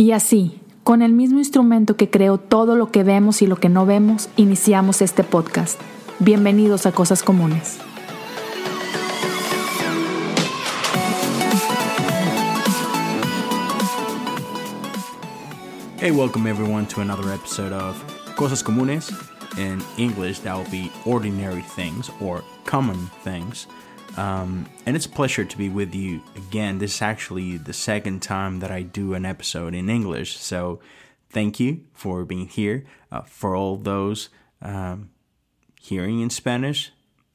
Y así, con el mismo instrumento que creó todo lo que vemos y lo que no vemos, iniciamos este podcast. Bienvenidos a Cosas Comunes. Hey, welcome everyone to another episode of Cosas Comunes. In English, that will be ordinary things or common things. Um, and it's a pleasure to be with you again. This is actually the second time that I do an episode in English. So thank you for being here. Uh, for all those um, hearing in Spanish,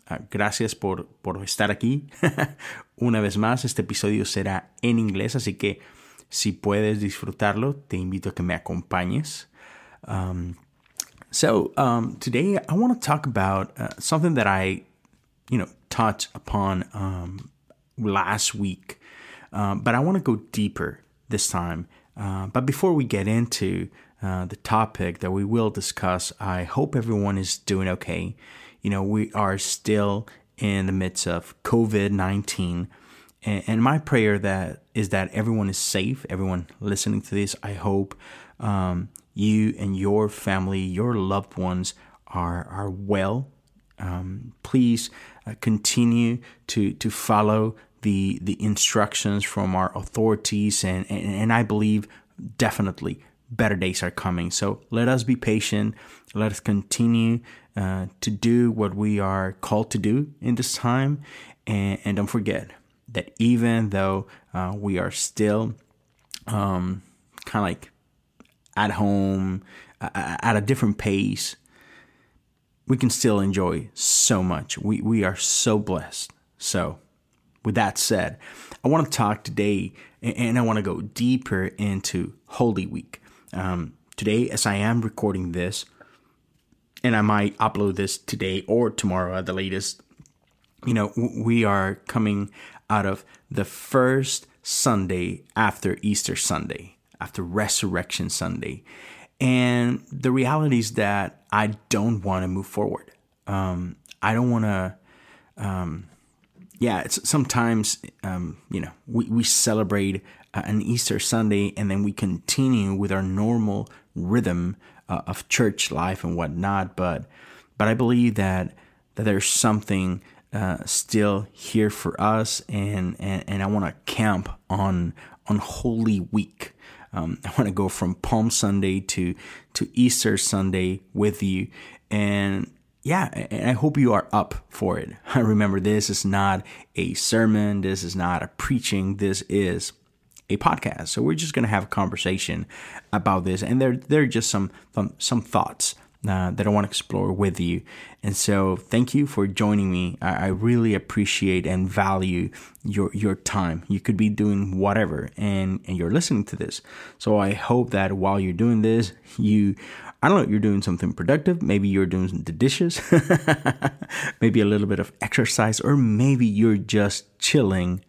uh, gracias por, por estar aquí. Una vez más, este episodio será en inglés, así que si puedes disfrutarlo, te invito a que me acompañes. Um, so um, today I want to talk about uh, something that I, you know, touched upon um, last week, uh, but I want to go deeper this time. Uh, but before we get into uh, the topic that we will discuss, I hope everyone is doing okay. You know, we are still in the midst of COVID nineteen and, my prayer that is that everyone is safe. Everyone listening to this, I hope um, you and your family, your loved ones are are well. Um, please uh, continue to to follow the the instructions from our authorities, and, and and I believe definitely better days are coming. So let us be patient. Let us continue uh, to do what we are called to do in this time, and, and don't forget that even though uh, we are still um, kind of like at home at a different pace, we can still enjoy so much. We, we are so blessed. So, with that said, I want to talk today and I want to go deeper into Holy Week. Um, today, as I am recording this, and I might upload this today or tomorrow at the latest, you know, we are coming out of the first Sunday after Easter Sunday, after Resurrection Sunday. And the reality is that I don't want to move forward. Um, I don't want to, um, yeah, it's sometimes, um, you know, we, we celebrate uh, an Easter Sunday and then we continue with our normal rhythm uh, of church life and whatnot. But, but I believe that, that there's something uh, still here for us, and and, and I want to camp on on Holy Week. Um, I want to go from Palm Sunday to to Easter Sunday with you, and yeah, and I hope you are up for it. I Remember, this is not a sermon. This is not a preaching. This is a podcast. So we're just gonna have a conversation about this, and there there are just some some, some thoughts uh, that I want to explore with you. And so, thank you for joining me. I, I, really appreciate and value your your time. You could be doing whatever, and and you're listening to this. So I hope that while you're doing this, you I don't know, you're doing something productive. Maybe you're doing the dishes, maybe a little bit of exercise, or maybe you're just chilling,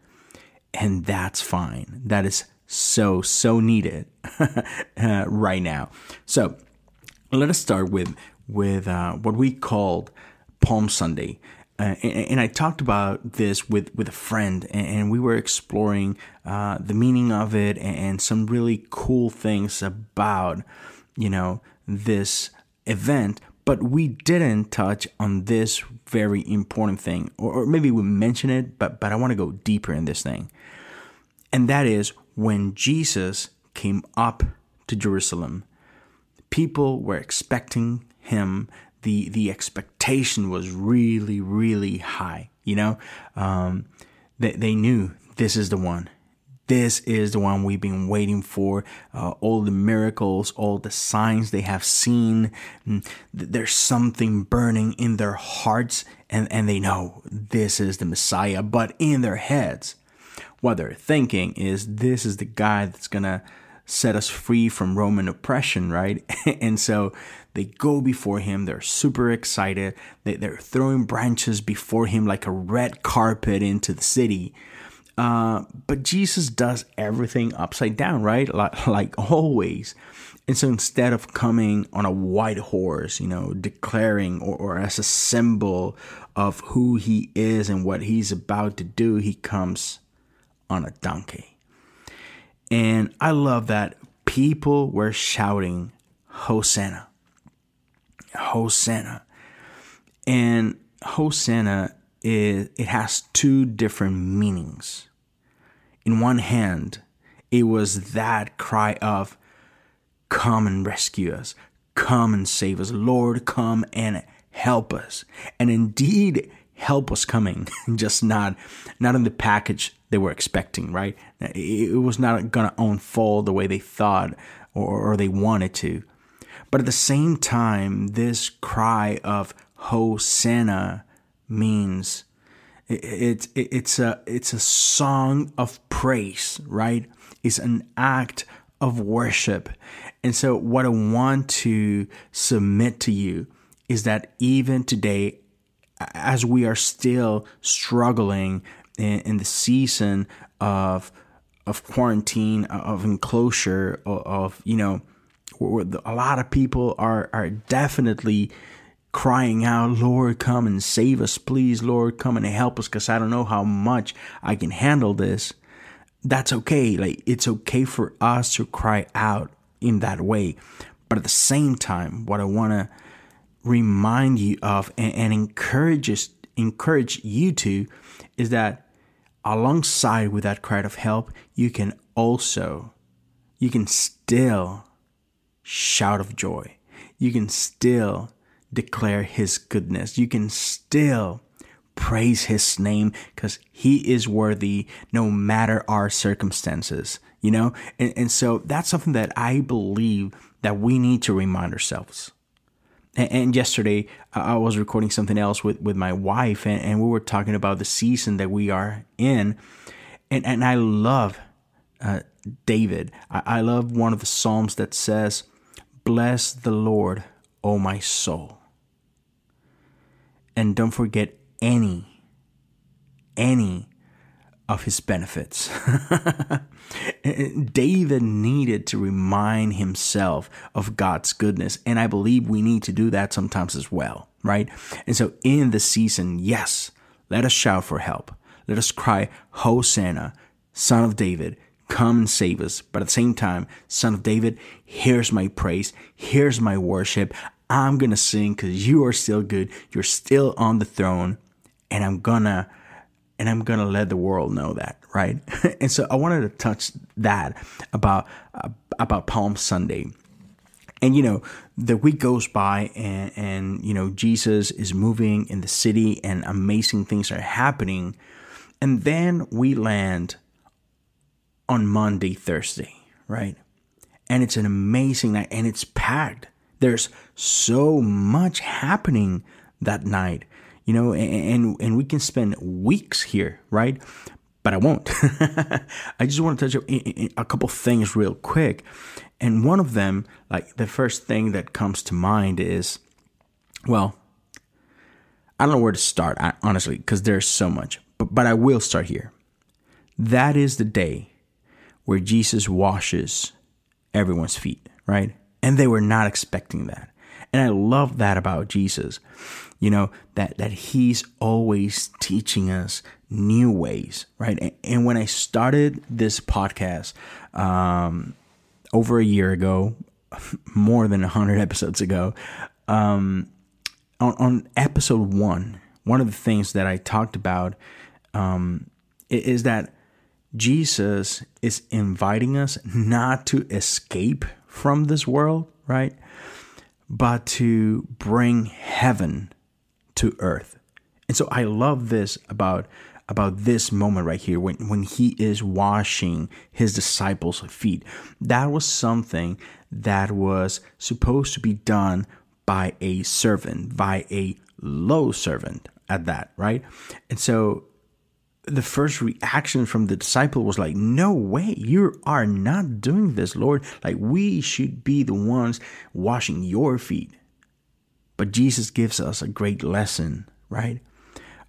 and that's fine. That is so so needed uh, right now. So let us start with with uh, what we called Palm Sunday. Uh, and, and, I talked about this with, with a friend, and, and we were exploring uh, the meaning of it and, and, some really cool things about, you know, this event. But we didn't touch on this very important thing, or, or maybe we mentioned it, but but I want to go deeper in this thing, and that is when Jesus came up to Jerusalem people were expecting him. The the expectation was really really high. You know, um, they they knew this is the one. This is the one we've been waiting for. Uh, all the miracles, all the signs they have seen. Mm, there's something burning in their hearts, and, and they know this is the Messiah. But in their heads, what they're thinking is this is the guy that's gonna set us free from Roman oppression, right? and so they go before him. They're super excited. They, they're throwing branches before him like a red carpet into the city. Uh, but Jesus does everything upside down, right? Like, like always. And so instead of coming on a white horse, you know, declaring or, or as a symbol of who he is and what he's about to do, he comes on a donkey. And I love that people were shouting, Hosanna. Hosanna. And Hosanna is it has two different meanings. In one hand, it was that cry of come and rescue us, come and save us, Lord, come and help us. And indeed, help was coming, just not not in the package they were expecting, right? It was not going to unfold the way they thought or, they wanted to. But at the same time, this cry of Hosanna means it's it, it's a it's a song of praise, right? It's an act of worship. And so what I want to submit to you is that even today as we are still struggling in, in the season of of quarantine, of enclosure, of, of you know, a lot of people are are definitely crying out, Lord, come and save us, please, Lord, come and help us, because I don't know how much I can handle this. That's okay. Like, it's okay for us to cry out in that way. But at the same time, what I want to remind you of and, and encourage, encourage you to is that alongside with that cry of help, you can also, you can still shout of joy. You can still declare his goodness. You can still praise his name because he is worthy no matter our circumstances, you know? And, and so that's something that I believe that we need to remind ourselves. And, yesterday, I was recording something else with, with my wife, and, and we were talking about the season that we are in. And, and I love uh, David. I, I love one of the Psalms that says, Bless the Lord, O my soul. And don't forget any, any of his benefits. David needed to remind himself of God's goodness. And I believe we need to do that sometimes as well, right? And so in the season, yes, let us shout for help. Let us cry, Hosanna, son of David, come and save us. But at the same time, son of David, here's my praise. Here's my worship. I'm going to sing because you are still good. You're still on the throne. And I'm gonna, and I'm gonna let the world know that, right? and so I wanted to touch that about, uh, about Palm Sunday. And you know, the week goes by and, and, you know, Jesus is moving in the city and amazing things are happening. And then we land on Maundy Thursday, right? And it's an amazing night and it's packed. There's so much happening that night, you know, and, and, we can spend weeks here, right? But I won't. I just want to touch a couple things real quick. And one of them, like the first thing that comes to mind is, well, I don't know where to start, honestly, because there's so much, but, but I will start here. That is the day where Jesus washes everyone's feet, right? And they were not expecting that. And I love that about Jesus. You know, that that he's always teaching us new ways, right? And, and when I started this podcast um, over a year ago, more than 100 episodes ago, um, on, on episode one, one of the things that I talked about um, is that Jesus is inviting us not to escape from this world, right? But to bring heaven to earth. And so I love this about about this moment right here when, when he is washing his disciples' feet. That was something that was supposed to be done by a servant, by a low servant at that, right? And so the first reaction from the disciple was like, No way, you are not doing this, Lord. Like, we should be the ones washing your feet. But Jesus gives us a great lesson, right?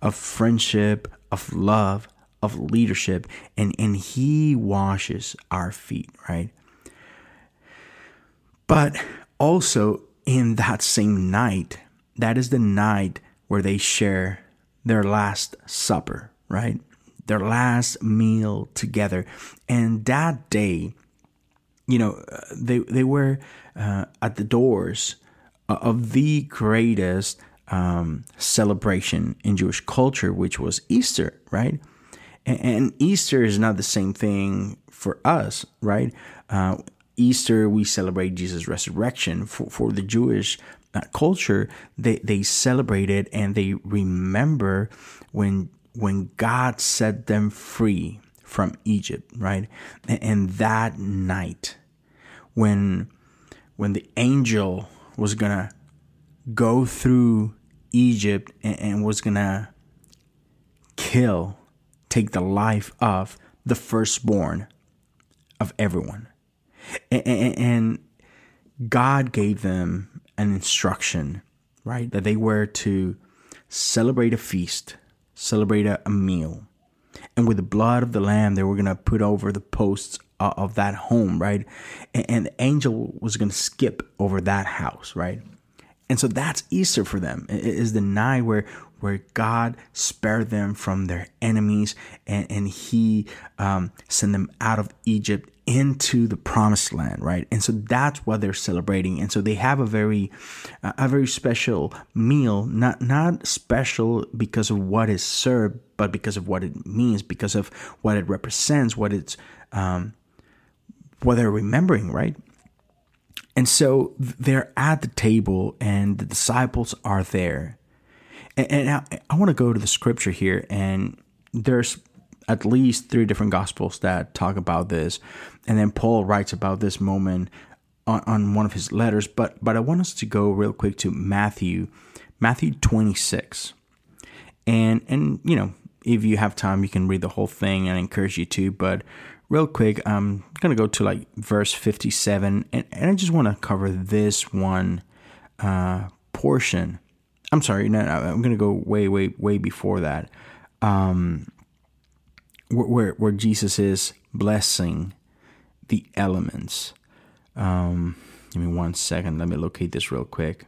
Of friendship, of love, of leadership, and, and He washes our feet, right? But also in that same night, that is the night where they share their last supper, right? their last meal together. And that day, you know, uh, they they were uh, at the doors of the greatest um, celebration in Jewish culture, which was Easter, right? And, and, Easter is not the same thing for us, right? Uh, Easter, we celebrate Jesus' resurrection. For, for the Jewish uh, culture, they, they celebrate it and they remember when when God set them free from Egypt, right? And, and that night, when when the angel was gonna go through Egypt and, and was gonna kill, take the life of the firstborn of everyone. And, and, and God gave them an instruction, right? That they were to celebrate a feast, celebrate a, a meal. And with the blood of the lamb, they were going to put over the posts of that home, right? And, and the angel was going to skip over that house, right? And so that's Easter for them. It is the night where where God spared them from their enemies and, and He um, sent them out of Egypt into the promised land, right? And so that's what they're celebrating. And so they have a very uh, a very special meal, not not special because of what is served, but because of what it means, because of what it represents, what it's um, what they're remembering, right? And so they're at the table and the disciples are there. And, and I, I want to go to the scripture here, and there's at least three different gospels that talk about this. And then Paul writes about this moment on, on one of his letters. But but I want us to go real quick to Matthew, Matthew 26. And and you know, if you have time, you can read the whole thing and I encourage you to, but real quick, I'm going to go to like verse 57, and, and I just want to cover this one uh, portion. I'm sorry, no, I'm going to go way, way, way before that. Um, where, where Jesus is blessing the elements. Um, give me one second. Let me locate this real quick.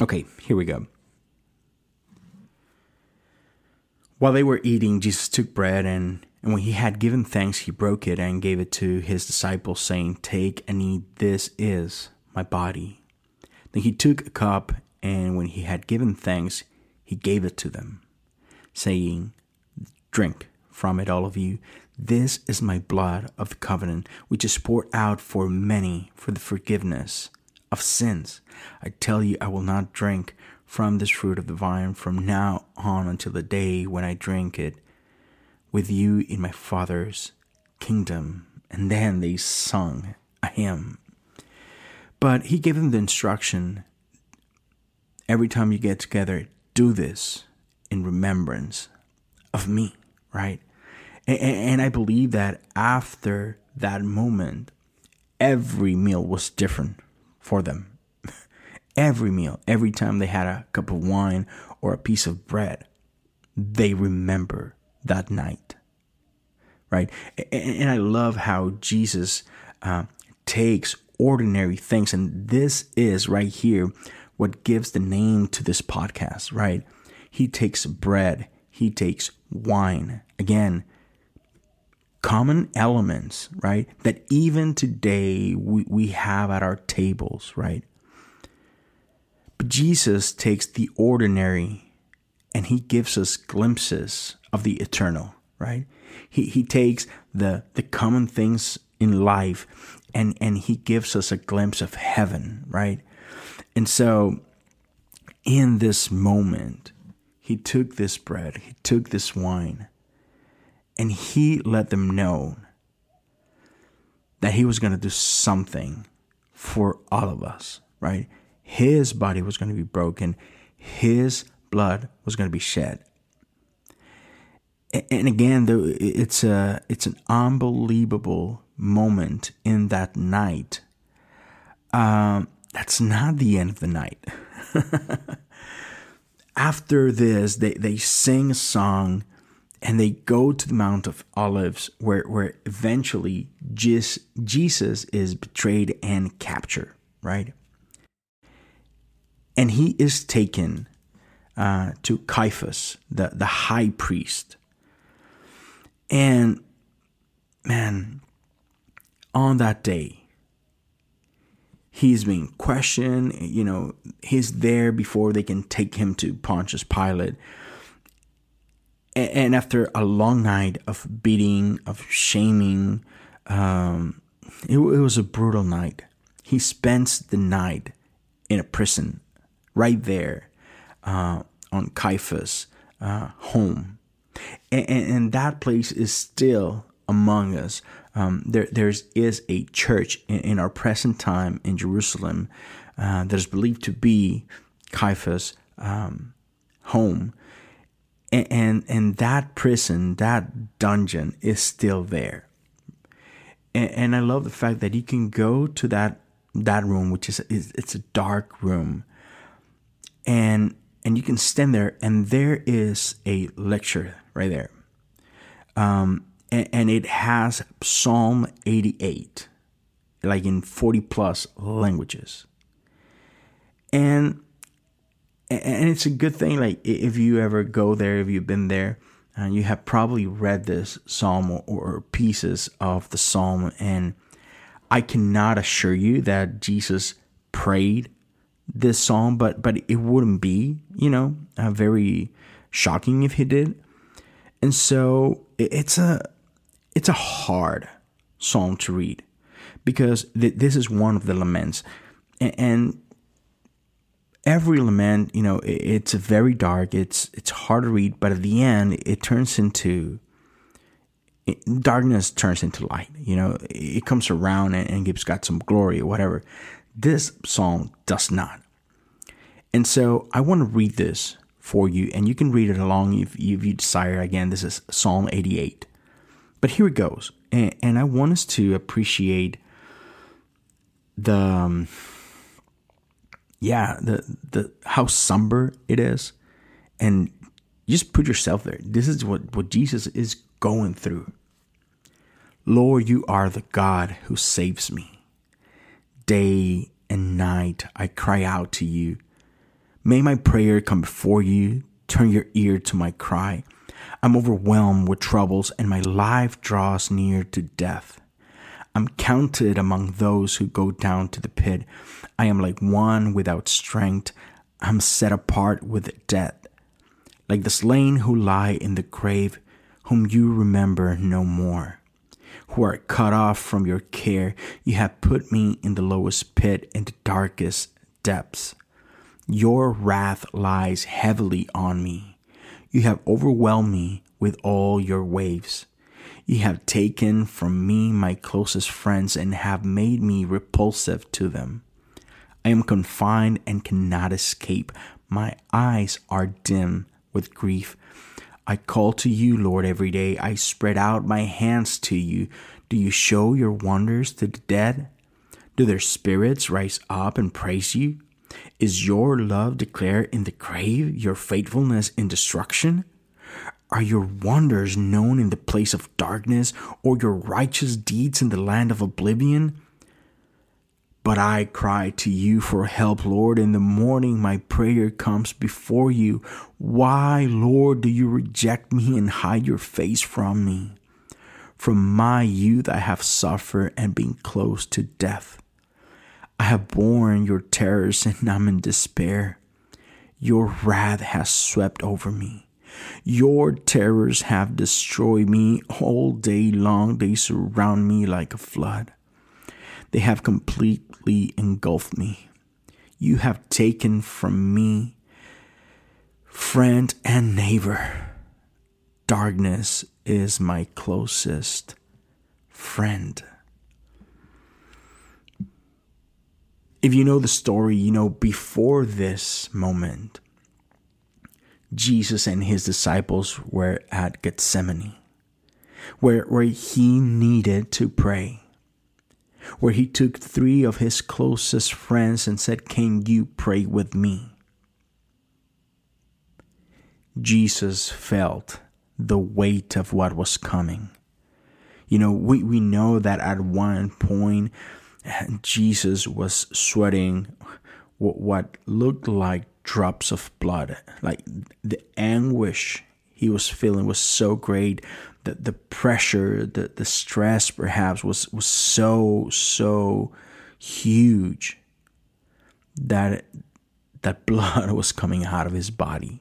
Okay, here we go. While they were eating, Jesus took bread and, and when he had given thanks, he broke it and gave it to his disciples, saying, Take and eat, this is my body. Then he took a cup, and when he had given thanks, he gave it to them, saying, Drink from it, all of you. This is my blood of the covenant, which is poured out for many for the forgiveness of sins. I tell you, I will not drink from this fruit of the vine from now on until the day when I drink it with you in my Father's kingdom. And then they sung a hymn. But he gave them the instruction every time you get together, do this in remembrance of me, right? And, and I believe that after that moment, every meal was different for them every meal, every time they had a cup of wine or a piece of bread, they remember that night. Right? And I love how Jesus uh, takes ordinary things, and this is right here what gives the name to this podcast, right? He takes bread, he takes wine. Again, common elements, right? That even today we, we have at our tables, right? But Jesus takes the ordinary and he gives us glimpses of the eternal, right? He, he takes the, the common things in life and, and he gives us a glimpse of heaven, right? And so in this moment, he took this bread, he took this wine, and he let them know that he was going to do something for all of us, right? His body was going to be broken, his blood was going to be shed. And again, it's a it's an unbelievable moment in that night. Um, that's not the end of the night. After this, they, they sing a song and they go to the Mount of Olives where, where eventually Jesus is betrayed and captured, right? And he is taken uh, to Caiaphas, the, the high priest. And man, on that day, he's being questioned. You know, he's there before they can take him to Pontius Pilate. And after a long night of beating, of shaming, um, it, it was a brutal night. He spends the night in a prison right there uh, on Caiaphas' uh, home. And, and, that place is still among us. Um, there there's is a church in, in, our present time in Jerusalem uh, that is believed to be Caiaphas' um, home, and, and and that prison, that dungeon, is still there. And, and I love the fact that you can go to that that room, which is, is it's a dark room, and and you can stand there, and there is a lecture right there. Um, and, and it has Psalm 88, like in 40 plus languages. And and it's a good thing like if you ever go there if you've been there and you have probably read this psalm or, or, pieces of the psalm and i cannot assure you that jesus prayed this song, but but it wouldn't be you know uh, very shocking if he did and so it's a it's a hard psalm to read because th- this is one of the laments. And, and every lament, you know, it, it's very dark. It's it's hard to read, but at the end, it turns into darkness turns into light. You know, it comes around and gives God some glory or whatever. This psalm does not. And so I want to read this for you, and you can read it along if, if you desire. Again, this is Psalm 88. But here it goes. And, and I want us to appreciate the um, yeah, the the how somber it is. And just put yourself there. This is what, what Jesus is going through. Lord, you are the God who saves me. Day and night I cry out to you. May my prayer come before you. Turn your ear to my cry. I'm overwhelmed with troubles, and my life draws near to death. I'm counted among those who go down to the pit. I am like one without strength. I'm set apart with dead. Like the slain who lie in the grave, whom you remember no more. Who are cut off from your care, you have put me in the lowest pit, and the darkest depths. Your wrath lies heavily on me. You have overwhelmed me with all your waves. You have taken from me my closest friends and have made me repulsive to them. I am confined and cannot escape. My eyes are dim with grief. I call to you, Lord, every day. I spread out my hands to you. Do you show your wonders to the dead? Do their spirits rise up and praise you? Is your love declared in the grave, your faithfulness in destruction? Are your wonders known in the place of darkness, or your righteous deeds in the land of oblivion? But I cry to you for help, Lord. In the morning, my prayer comes before you. Why, Lord, do you reject me and hide your face from me? From my youth, I have suffered and been close to death. I have borne your terrors and I'm in despair. Your wrath has swept over me. Your terrors have destroyed me all day long. They surround me like a flood. They have completely engulfed me. You have taken from me friend and neighbor. Darkness is my closest friend. if you know the story, you know, before this moment, Jesus and his disciples were at Gethsemane, where, where he needed to pray, where he took three of his closest friends and said, Can you pray with me? Jesus felt the weight of what was coming. You know, we, we know that at one point Jesus was sweating what looked like drops of blood. Like the anguish he was feeling was so great the, the pressure, the, the stress perhaps was, was so, so huge that that blood was coming out of his body.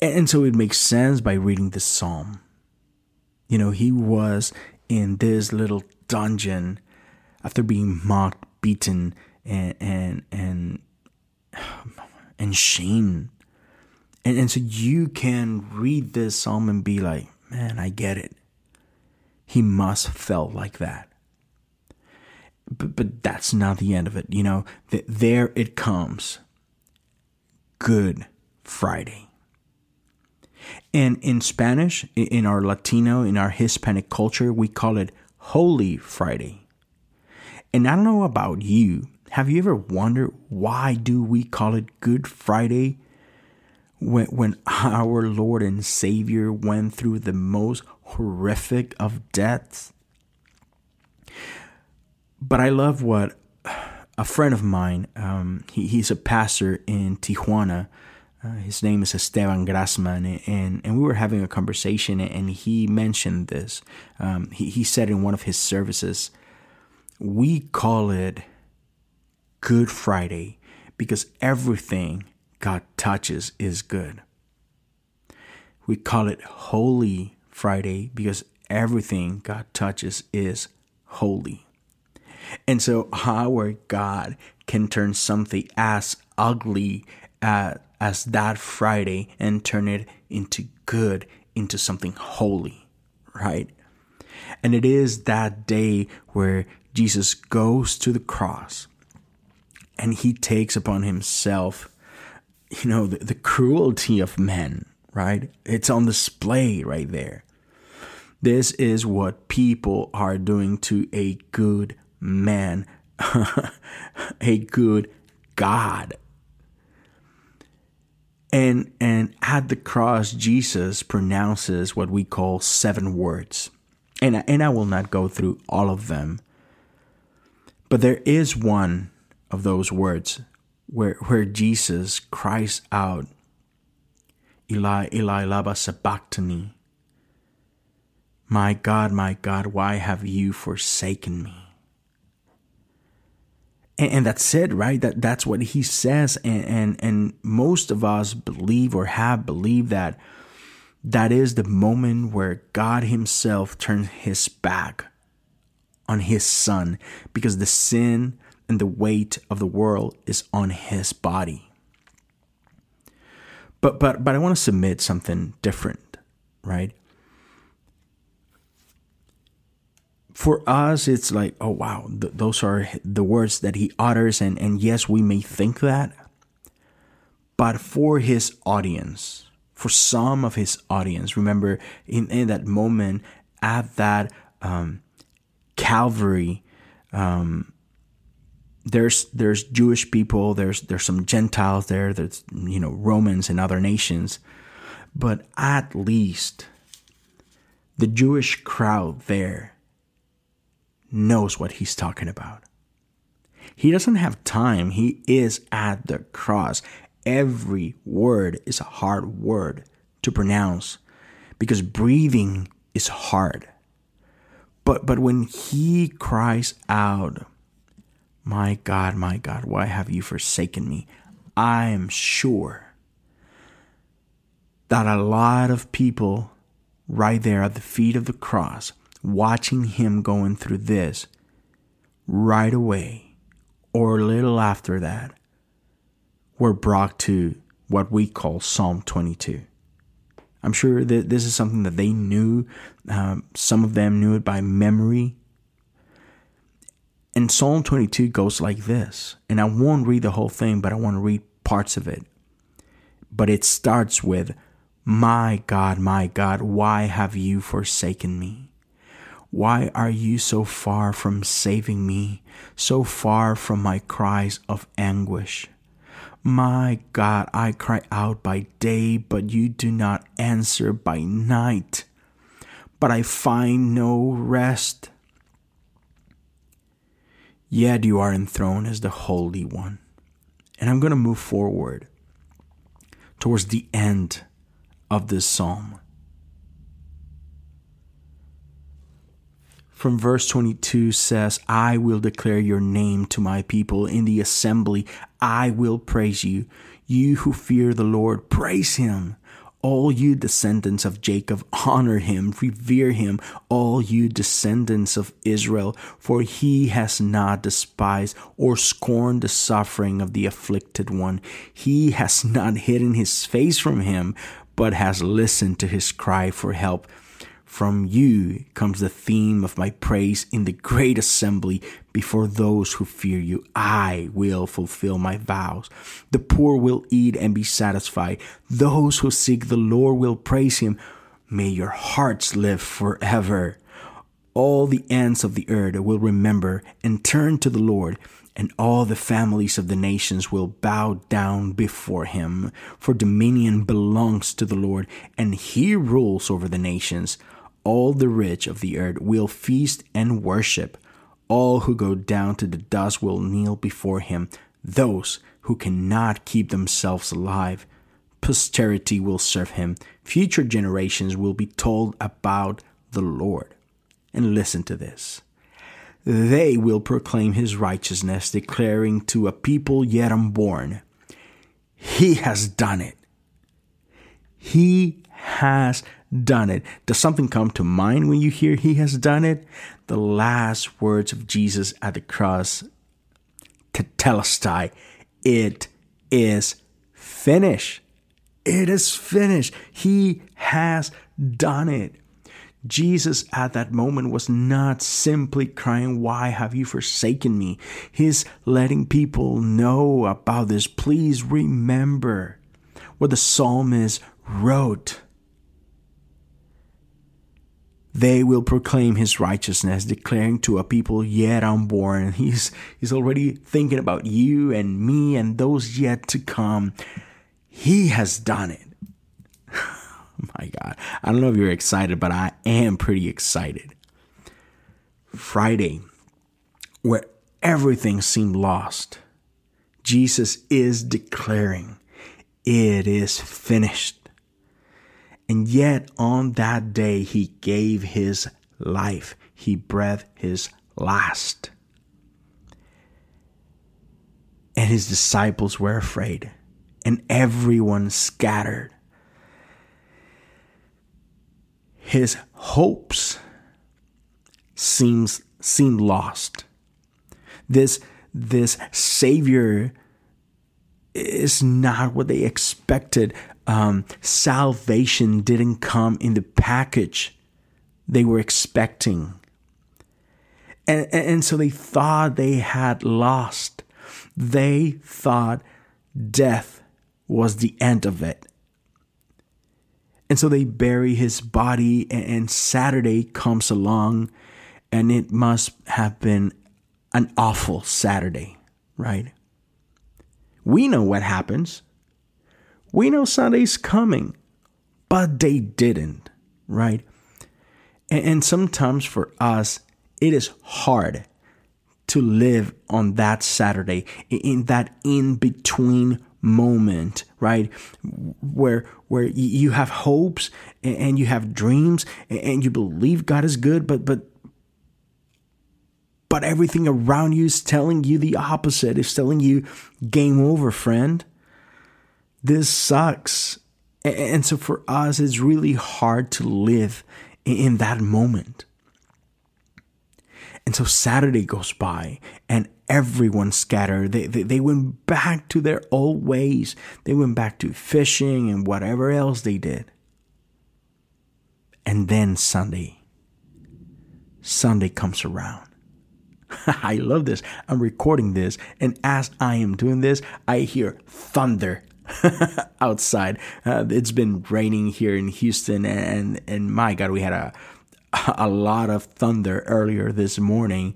And so it makes sense by reading the psalm. You know, he was in this little dungeon after being mocked, beaten, and and and and shamed. And, and so you can read this psalm and be like, man, I get it. He must felt like that. But but that's not the end of it. You know, that there it comes. Good Friday. And in Spanish, in our Latino, in our Hispanic culture, we call it Holy Friday. And I don't know about you, have you ever wondered why do we call it Good Friday when when our Lord and Savior went through the most horrific of deaths? But I love what a friend of mine, um, he, he's a pastor in Tijuana, uh, his name is Esteban Grassman, and, and we were having a conversation, and he mentioned this. Um, he, he said in one of his services, We call it Good Friday because everything God touches is good. We call it Holy Friday because everything God touches is holy. And so, how our God can turn something as ugly as as that Friday and turn it into good, into something holy, right? And it is that day where Jesus goes to the cross and he takes upon himself, you know, the, the cruelty of men, right? It's on display right there. This is what people are doing to a good man, a good God, and and at the cross, Jesus pronounces what we call seven words. And, and I will not go through all of them. But there is one of those words where, where Jesus cries out, Eli, Eli, lama sabachthani. My God, my God, why have you forsaken me? and, and that's it right that that's what he says and, and and most of us believe or have believed that that is the moment where god himself turns his back on his son because the sin and the weight of the world is on his body. But but but i want to submit something different right? For us it's like oh wow th- those are the words that he utters and and yes we may think that but for his audience for some of his audience remember in, in that moment at that um, calvary um, there's there's Jewish people there's there's some Gentiles there there's you know Romans and other nations but at least the Jewish crowd there knows what he's talking about. He doesn't have time. He is at the cross. Every word is a hard word to pronounce because breathing is hard. But but when he cries out, "My God, my God, why have you forsaken me?" I am sure that a lot of people right there at the feet of the cross watching him going through this right away or a little after that were brought to what we call Psalm 22. I'm sure that this is something that they knew. Um, some of them knew it by memory. And Psalm 22 goes like this. And I won't read the whole thing, but I want to read parts of it. But it starts with, My God, my God, why have you forsaken me? Why are you so far from saving me, so far from my cries of anguish? My God, I cry out by day, but you do not answer by night. But I find no rest. Yet you are enthroned as the Holy One. And I'm going to move forward towards the end of this psalm. From verse 22 says, I will declare your name to my people in the assembly. I will praise you. You who fear the Lord, praise him. All you descendants of Jacob, honor him, revere him, all you descendants of Israel, for he has not despised or scorned the suffering of the afflicted one. He has not hidden his face from him, but has listened to his cry for help. From you comes the theme of my praise in the great assembly before those who fear you. I will fulfill my vows. The poor will eat and be satisfied. Those who seek the Lord will praise him. May your hearts live forever. All the ends of the earth will remember and turn to the Lord, and all the families of the nations will bow down before him. For dominion belongs to the Lord, and he rules over the nations all the rich of the earth will feast and worship. All who go down to the dust will kneel before him, those who cannot keep themselves alive. Posterity will serve him. Future generations will be told about the Lord. And listen to this. They will proclaim his righteousness, declaring to a people yet unborn, He has done it. He has done it. Does something come to mind when you hear he has done it? The last words of Jesus at the cross, tetelestai, it is finished. It is finished. He has done it. Jesus at that moment was not simply crying, Why have you forsaken me? He's letting people know about this. Please remember what the psalmist wrote. They will proclaim his righteousness, declaring to a people yet unborn. He's, he's already thinking about you and me and those yet to come. He has done it. My God. I don't know if you're excited, but I am pretty excited. Friday, where everything seemed lost, Jesus is declaring, It is finished. And yet on that day, he gave his life. He breathed his last. And his disciples were afraid, and everyone scattered. His hopes seems seemed lost. This this savior is not what they expected um, salvation didn't come in the package they were expecting. And, and so they thought they had lost. They thought death was the end of it. And so they bury his body, and Saturday comes along, and it must have been an awful Saturday, right? We know what happens. We know Sunday's coming, but they didn't, right? And, and sometimes for us, it is hard to live on that Saturday, in that in between moment, right? Where where you have hopes and you have dreams and you believe God is good, but but but everything around you is telling you the opposite. It's telling you game over, friend this sucks. And so for us, it's really hard to live in that moment. And so Saturday goes by and everyone scattered. They, they, they, went back to their old ways. They went back to fishing and whatever else they did. And then Sunday, Sunday comes around. I love this. I'm recording this. And as I am doing this, I hear thunder outside. Uh, it's been raining here in Houston, and and my God, we had a a lot of thunder earlier this morning,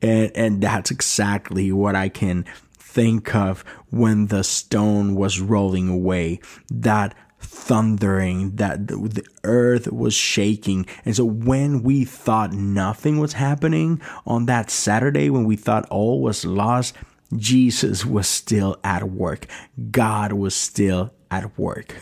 and and that's exactly what I can think of when the stone was rolling away. That thundering, that the earth was shaking. And so when we thought nothing was happening on that Saturday, when we thought all was lost, Jesus was still at work. God was still at work.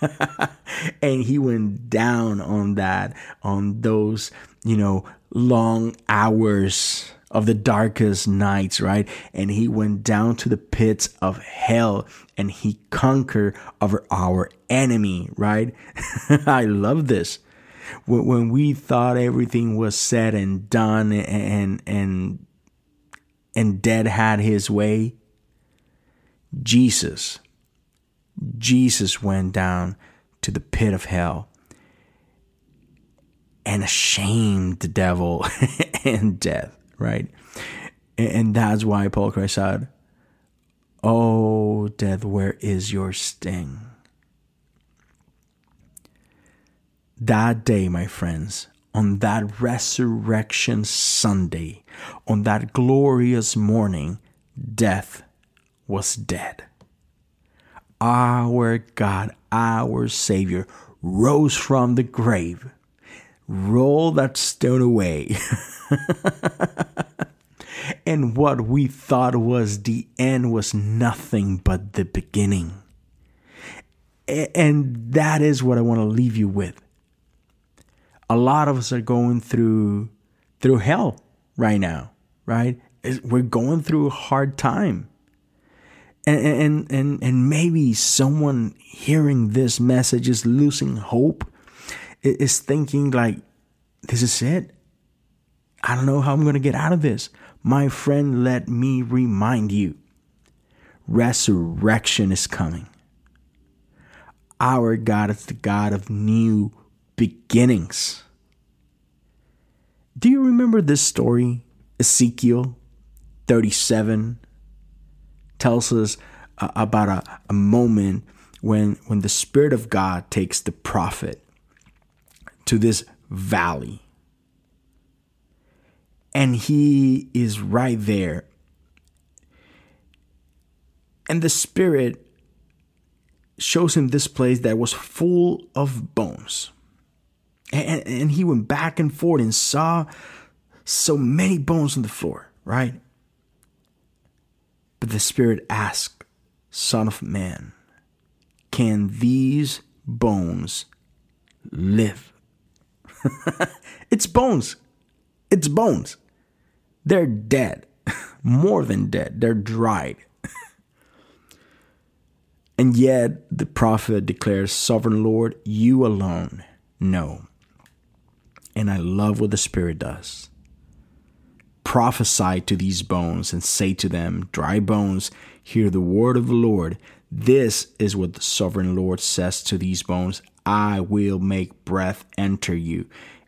and he went down on that, on those, you know, long hours of the darkest nights, right? And he went down to the pits of hell and he conquered over our enemy, right? I love this. When we thought everything was said and done and and and dead had his way, Jesus Jesus went down to the pit of hell and ashamed the devil and death, right? And that's why Paul cries out, Oh, death, where is your sting? That day, my friends, on that resurrection Sunday, on that glorious morning, death was dead our God, our Savior, rose from the grave. Roll that stone away. and what we thought was the end was nothing but the beginning. And that is what I want to leave you with. A lot of us are going through through hell right now, right? We're going through a hard time. And and and and maybe someone hearing this message is losing hope is thinking like this is it? I don't know how i'm going to get out of this. My friend let me remind you resurrection is coming. Our god is the god of new beginnings. Do you remember this story ezekiel 37 tells us uh, about a, a moment when when the spirit of God takes the prophet to this valley. And he is right there. And the spirit shows him this place that was full of bones and, and he went back and forth and saw so many bones on the floor right but the Spirit asked, Son of man, can these bones live? it's bones. It's bones. They're dead. More than dead. They're dried. and yet the prophet declares, Sovereign Lord, you alone know. And I love what the Spirit does prophesy to these bones and say to them, Dry bones, hear the word of the Lord. This is what the sovereign Lord says to these bones I will make breath enter you,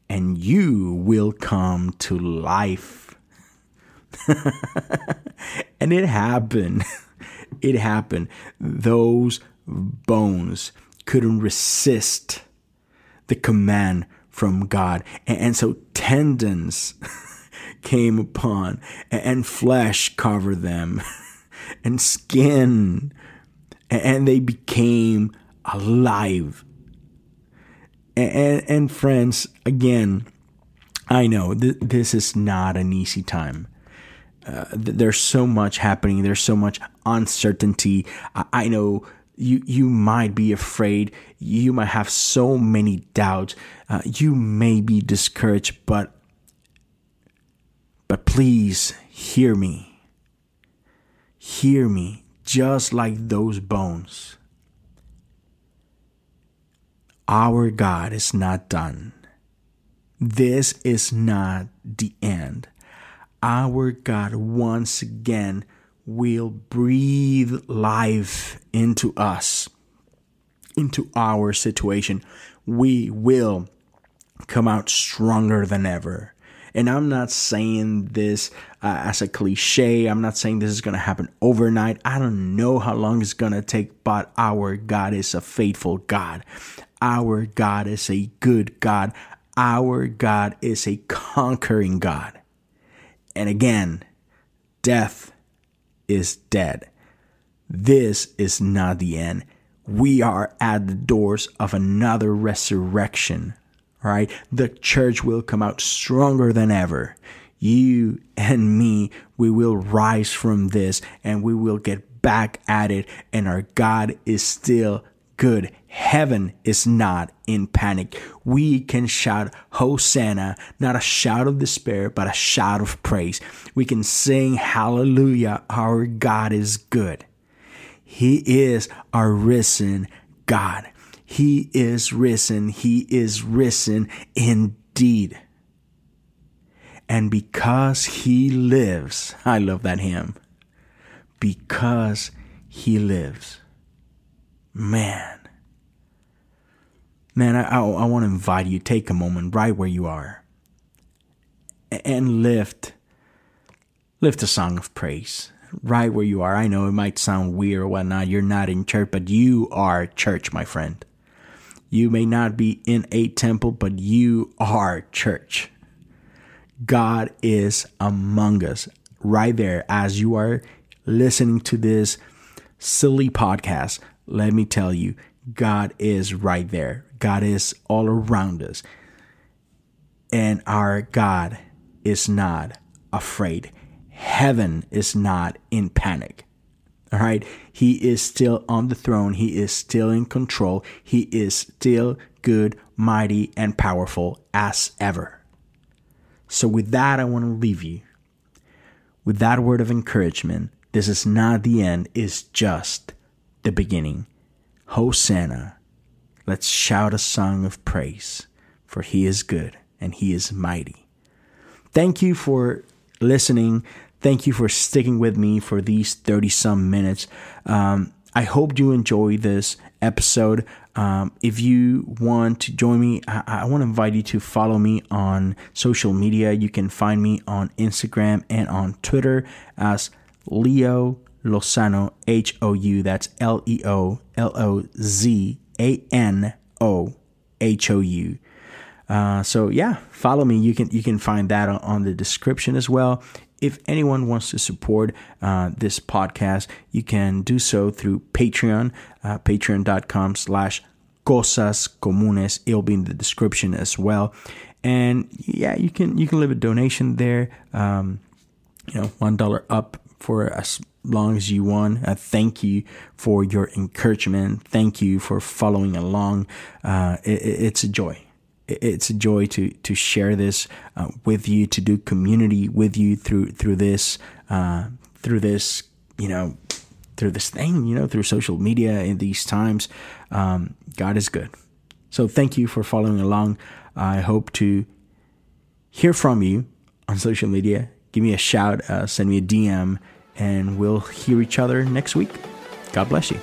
and you will come to life. and it happened. It happened. Those bones couldn't resist the command from God. And, so tendons came upon, and flesh covered them, and skin, and they became alive. And, and friends, again, I know th- this is not an easy time. Uh, th- there's so much happening. There's so much uncertainty. I, I know you you might be afraid. You might have so many doubts. Uh, you may be discouraged, but but please hear me. Hear me, just like those bones. Our God is not done. This is not the end. Our God once again will breathe life into us, into our situation. We will come out stronger than ever. And I'm not saying this uh, as a cliche. I'm not saying this is going to happen overnight. I don't know how long it's going to take, but our God is a faithful God. Our God is a good God. Our God is a conquering God. And again, death is dead. This is not the end. We are at the doors of another resurrection right? The church will come out stronger than ever. You and me, we will rise from this and we will get back at it. And our God is still good. Heaven is not in panic. We can shout Hosanna, not a shout of despair, but a shout of praise. We can sing Hallelujah. Our God is good. He is our risen God. He is risen. He is risen indeed. And because he lives, I love that hymn. Because he lives. Man. Man, I, I, I want to invite you, take a moment right where you are and lift, lift a song of praise right where you are. I know it might sound weird or whatnot. You're not in church, but you are church, my friend. You may not be in a temple, but you are church. God is among us right there as you are listening to this silly podcast. Let me tell you, God is right there. God is all around us. And our God is not afraid. Heaven is not in panic. All right. He is still on the throne. He is still in control. He is still good, mighty, and powerful as ever. So, with that, I want to leave you with that word of encouragement. This is not the end, it's just the beginning. Hosanna. Let's shout a song of praise, for he is good and he is mighty. Thank you for listening. Thank you for sticking with me for these 30 some minutes. Um, I hope you enjoy this episode. Um, if you want to join me, I, I want to invite you to follow me on social media. You can find me on Instagram and on Twitter as Leo Lozano, H O U. That's L E O L O Z A N O H O U. Uh, so yeah, follow me. You can you can find that on, the description as well if anyone wants to support uh, this podcast, you can do so through Patreon, uh, patreon.com slash cosas comunes. It'll be in the description as well. And yeah, you can you can leave a donation there. Um, you know, one dollar up for as long as you want. Uh, thank you for your encouragement. Thank you for following along. Uh, it, it's a joy it's a joy to to share this uh, with you, to do community with you through through this uh, through this you know through this thing you know through social media in these times. Um, God is good. So thank you for following along. I hope to hear from you on social media. Give me a shout, uh, send me a DM, and we'll hear each other next week. God bless you.